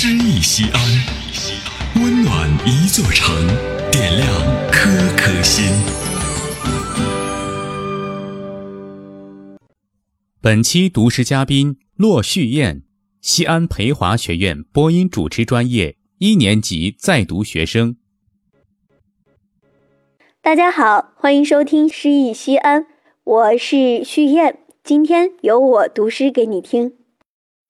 诗意西安，温暖一座城，点亮颗颗心。本期读诗嘉宾骆旭燕，西安培华学院播音主持专业一年级在读学生。大家好，欢迎收听诗意西安，我是旭燕，今天由我读诗给你听。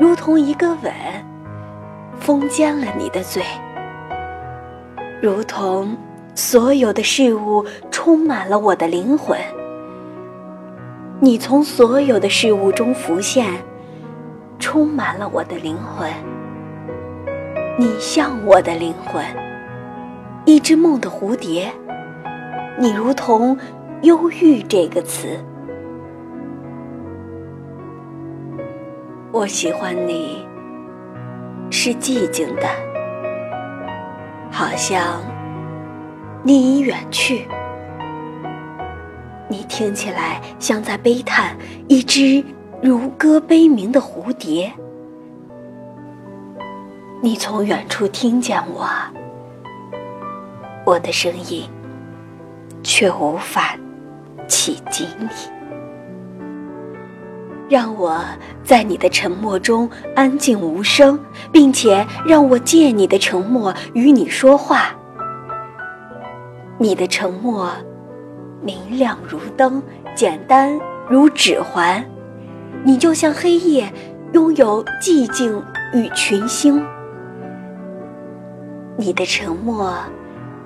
如同一个吻，封缄了你的嘴，如同。所有的事物充满了我的灵魂。你从所有的事物中浮现，充满了我的灵魂。你像我的灵魂，一只梦的蝴蝶。你如同“忧郁”这个词。我喜欢你，是寂静的，好像。你已远去，你听起来像在悲叹一只如歌悲鸣的蝴蝶。你从远处听见我，我的声音却无法企及你。让我在你的沉默中安静无声，并且让我借你的沉默与你说话。你的沉默，明亮如灯，简单如指环。你就像黑夜，拥有寂静与群星。你的沉默，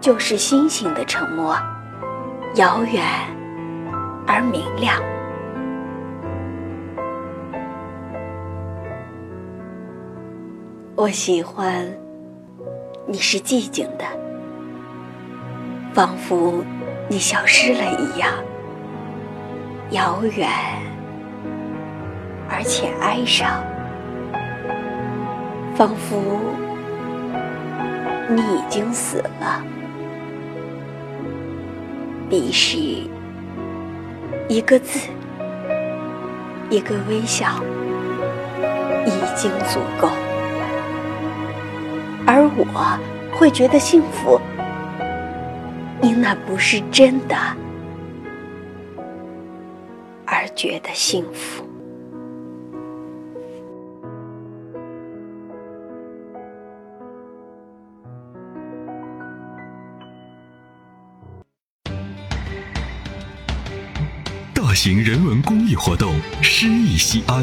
就是星星的沉默，遥远而明亮。我喜欢，你是寂静的。仿佛你消失了一样，遥远而且哀伤，仿佛你已经死了。彼时，一个字，一个微笑，已经足够，而我会觉得幸福。因那不是真的，而觉得幸福。大型人文公益活动《诗意西安》，